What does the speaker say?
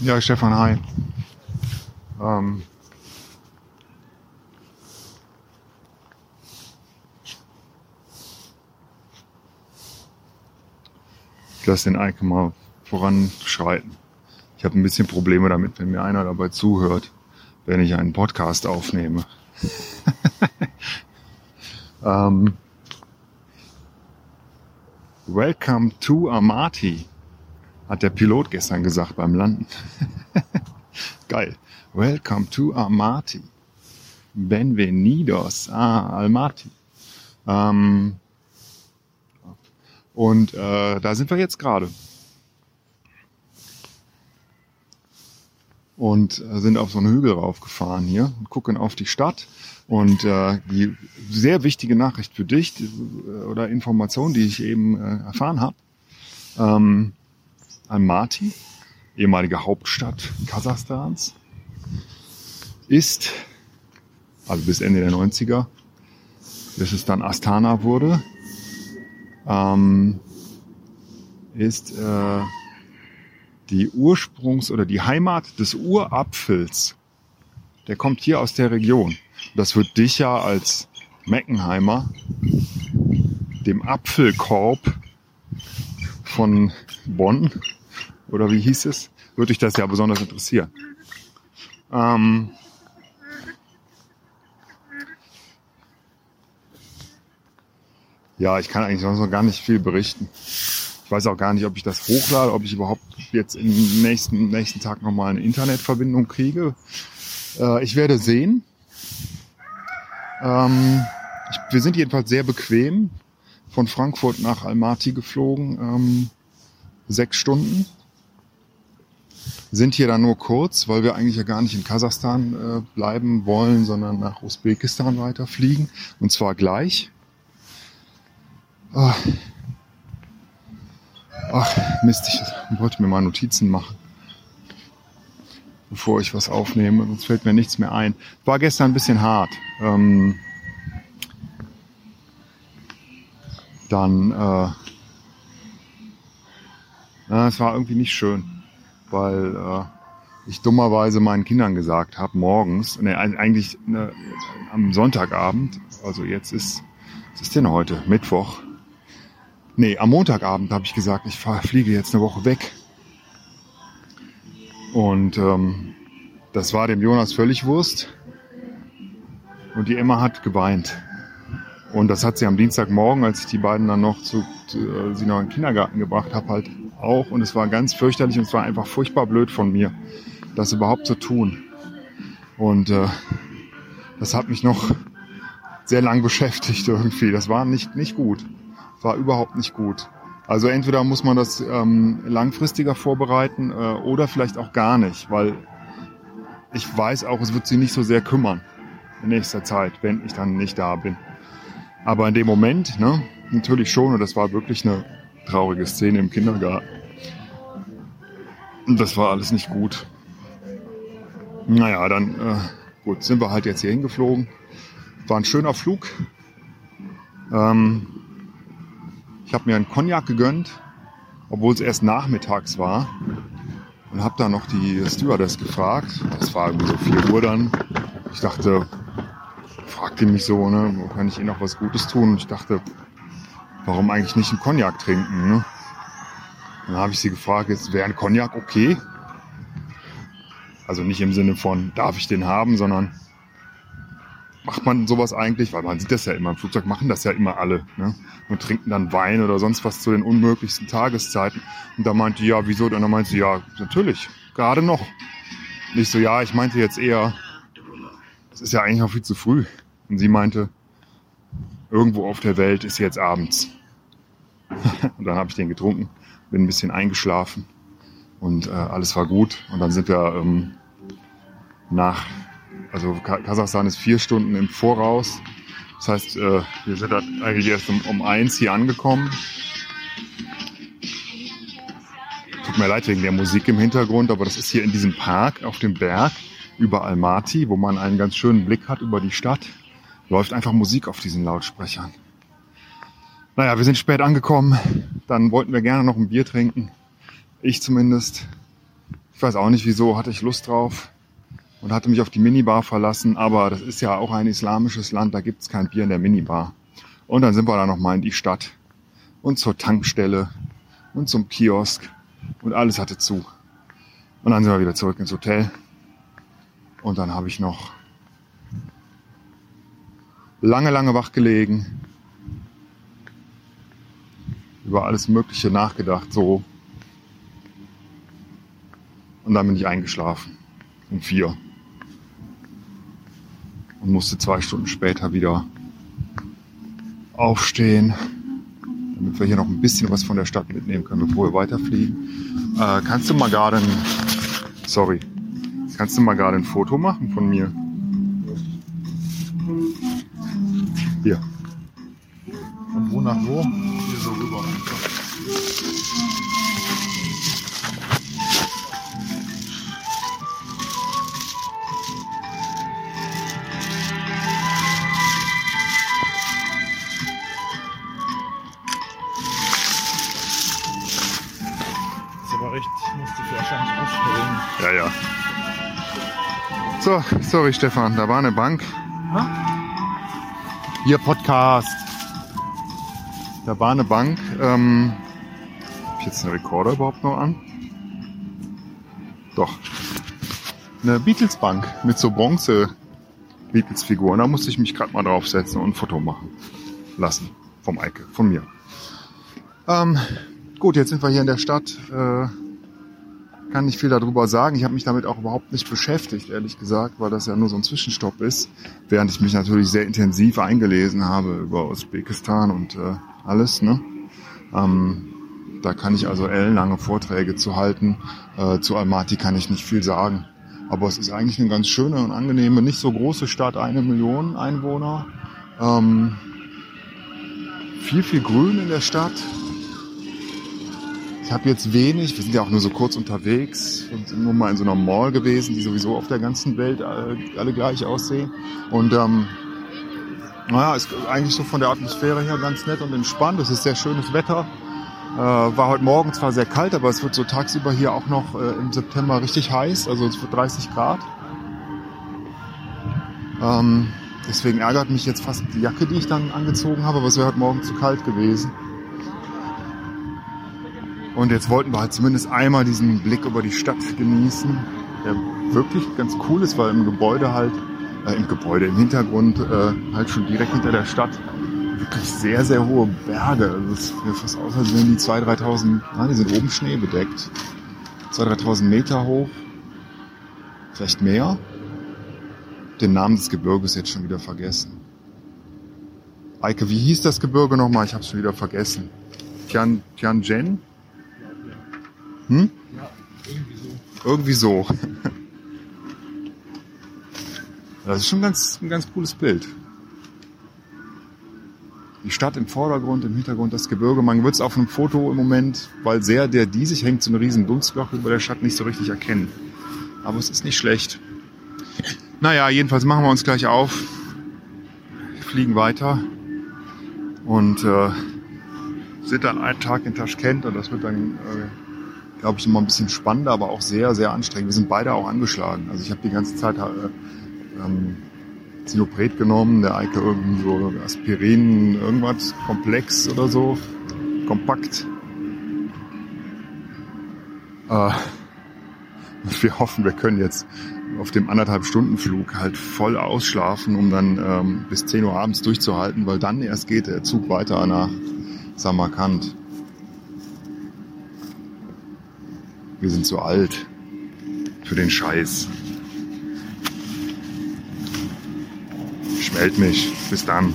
Ja, Stefan, hi. Ähm, ich lasse den Eike mal voranschreiten. Ich habe ein bisschen Probleme damit, wenn mir einer dabei zuhört, wenn ich einen Podcast aufnehme. ähm, Welcome to Amati, hat der Pilot gestern gesagt beim Landen. Geil. Welcome to Amati. Benvenidos a Almaty. Ähm, und äh, da sind wir jetzt gerade. Und äh, sind auf so einen Hügel raufgefahren hier und gucken auf die Stadt. Und äh, die sehr wichtige Nachricht für dich die, äh, oder Information, die ich eben äh, erfahren habe. Ähm, Almaty, ehemalige Hauptstadt Kasachstans, ist, also bis Ende der 90er, bis es dann Astana wurde, ähm, ist äh, die Ursprungs- oder die Heimat des Urapfels. Der kommt hier aus der Region. Das wird dich ja als Meckenheimer dem Apfelkorb von Bonn oder wie hieß es, würde dich das ja besonders interessieren. Ähm, ja, ich kann eigentlich sonst noch gar nicht viel berichten. Ich weiß auch gar nicht, ob ich das hochlade, ob ich überhaupt jetzt im nächsten, nächsten Tag nochmal eine Internetverbindung kriege. Äh, ich werde sehen. Ähm, ich, wir sind jedenfalls sehr bequem von Frankfurt nach Almaty geflogen. Ähm, sechs Stunden. Sind hier dann nur kurz, weil wir eigentlich ja gar nicht in Kasachstan äh, bleiben wollen, sondern nach Usbekistan weiterfliegen. Und zwar gleich. Ach, Ach Mist, ich wollte mir mal Notizen machen, bevor ich was aufnehme, sonst fällt mir nichts mehr ein. War gestern ein bisschen hart. Ähm, dann, äh, na, es war irgendwie nicht schön, weil äh, ich dummerweise meinen Kindern gesagt habe, morgens, ne, eigentlich ne, am Sonntagabend, also jetzt ist, was ist denn heute? Mittwoch. Nee, am Montagabend habe ich gesagt, ich fahr, fliege jetzt eine Woche weg. Und ähm, das war dem Jonas völlig Wurst. Und die Emma hat geweint. Und das hat sie am Dienstagmorgen, als ich die beiden dann noch zu, zu äh, sie noch in den Kindergarten gebracht habe, halt auch. Und es war ganz fürchterlich und es war einfach furchtbar blöd von mir, das überhaupt zu tun. Und äh, das hat mich noch sehr lang beschäftigt irgendwie. Das war nicht, nicht gut war überhaupt nicht gut. Also entweder muss man das ähm, langfristiger vorbereiten äh, oder vielleicht auch gar nicht, weil ich weiß auch, es wird sie nicht so sehr kümmern in nächster Zeit, wenn ich dann nicht da bin. Aber in dem Moment, ne, natürlich schon, und das war wirklich eine traurige Szene im Kindergarten. Das war alles nicht gut. Naja, dann äh, gut, sind wir halt jetzt hier hingeflogen. War ein schöner Flug. Ähm, ich habe mir einen Cognac gegönnt, obwohl es erst nachmittags war. Und habe dann noch die Stewardess gefragt. Das war irgendwie so 4 Uhr dann. Ich dachte, fragte mich so, ne, kann ich Ihnen noch was Gutes tun? Und ich dachte, warum eigentlich nicht einen Cognac trinken? Ne? Dann habe ich sie gefragt, jetzt wäre ein Cognac okay? Also nicht im Sinne von, darf ich den haben, sondern macht man sowas eigentlich? Weil man sieht das ja immer, im Flugzeug machen das ja immer alle. Ne? Und trinken dann Wein oder sonst was zu den unmöglichsten Tageszeiten. Und da meinte ja, wieso? Und dann meinte sie, ja, natürlich, gerade noch. Nicht so, ja, ich meinte jetzt eher, es ist ja eigentlich noch viel zu früh. Und sie meinte, irgendwo auf der Welt ist jetzt abends. und dann habe ich den getrunken, bin ein bisschen eingeschlafen und äh, alles war gut. Und dann sind wir ähm, nach also Kasachstan ist vier Stunden im Voraus. Das heißt, äh, wir sind eigentlich erst um, um eins hier angekommen. Tut mir leid wegen der Musik im Hintergrund, aber das ist hier in diesem Park auf dem Berg über Almaty, wo man einen ganz schönen Blick hat über die Stadt. Läuft einfach Musik auf diesen Lautsprechern. Naja, wir sind spät angekommen. Dann wollten wir gerne noch ein Bier trinken. Ich zumindest. Ich weiß auch nicht wieso, hatte ich Lust drauf und hatte mich auf die Minibar verlassen, aber das ist ja auch ein islamisches Land, da gibt's kein Bier in der Minibar. Und dann sind wir da nochmal in die Stadt und zur Tankstelle und zum Kiosk und alles hatte zu. Und dann sind wir wieder zurück ins Hotel und dann habe ich noch lange, lange wach gelegen, über alles Mögliche nachgedacht, so. Und dann bin ich eingeschlafen. Um vier. Und musste zwei Stunden später wieder aufstehen, damit wir hier noch ein bisschen was von der Stadt mitnehmen können, bevor wir weiterfliegen. Äh, kannst du mal gerade ein, sorry, kannst du mal gerade ein Foto machen von mir? Hier. Und wo nach wo? So rüber. Aber recht, wahrscheinlich aufstellen. Ja, ja. So, sorry Stefan, da war eine Bank. Hier Podcast. Da war eine Bank. Ähm, hab ich jetzt einen Rekorder überhaupt noch an? Doch. Eine Beatles-Bank mit so Bronze-Beatles-Figuren. Da musste ich mich gerade mal draufsetzen und ein Foto machen lassen. Vom Eike, von mir. Ähm, gut, jetzt sind wir hier in der Stadt. Äh, kann nicht viel darüber sagen. Ich habe mich damit auch überhaupt nicht beschäftigt, ehrlich gesagt, weil das ja nur so ein Zwischenstopp ist. Während ich mich natürlich sehr intensiv eingelesen habe über Usbekistan und äh, alles. Ne? Ähm, da kann ich also ellenlange Vorträge zu halten. Äh, zu Almaty kann ich nicht viel sagen. Aber es ist eigentlich eine ganz schöne und angenehme, nicht so große Stadt, eine Million Einwohner. Ähm, viel, viel Grün in der Stadt. Ich habe jetzt wenig, wir sind ja auch nur so kurz unterwegs und sind nur mal in so einer Mall gewesen, die sowieso auf der ganzen Welt alle, gleich aussehen. Und ähm, naja, ist eigentlich so von der Atmosphäre her ganz nett und entspannt. Es ist sehr schönes Wetter. Äh, war heute Morgen zwar sehr kalt, aber es wird so tagsüber hier auch noch äh, im September richtig heiß. Also es wird 30 Grad. Ähm, deswegen ärgert mich jetzt fast die Jacke, die ich dann angezogen habe, aber es wäre heute Morgen zu kalt gewesen. Und jetzt wollten wir halt zumindest einmal diesen Blick über die Stadt genießen, der wirklich ganz cool ist, weil im Gebäude halt, äh, im Gebäude, im Hintergrund äh, halt schon direkt hinter der Stadt wirklich sehr, sehr hohe Berge. Also es sieht mir fast aus, als wären die 2.000, 3.000, nein, die sind oben schneebedeckt. 2.000, 3.000 Meter hoch. Vielleicht mehr. Den Namen des Gebirges jetzt schon wieder vergessen. Eike, wie hieß das Gebirge nochmal? Ich habe schon wieder vergessen. Tian, Tianjin? Hm? Ja, irgendwie so. Irgendwie so. Das ist schon ganz, ein ganz cooles Bild. Die Stadt im Vordergrund, im Hintergrund das Gebirge. Man wird es auf einem Foto im Moment, weil sehr der diesig hängt, so eine riesen Dunstglocke über der Stadt nicht so richtig erkennen. Aber es ist nicht schlecht. Naja, jedenfalls machen wir uns gleich auf, fliegen weiter und äh, sind dann einen Tag in Taschkent und das wird dann, äh, glaube ich, immer ein bisschen spannender, aber auch sehr, sehr anstrengend. Wir sind beide auch angeschlagen. Also ich habe die ganze Zeit äh, ähm, Sinopret genommen, der Eike irgendwie so Aspirin, irgendwas, Komplex oder so, kompakt. Äh, wir hoffen, wir können jetzt auf dem anderthalb Stunden Flug halt voll ausschlafen, um dann ähm, bis 10 Uhr abends durchzuhalten, weil dann erst geht der Zug weiter nach Samarkand. Wir sind zu alt für den Scheiß. Schmellt mich. Bis dann.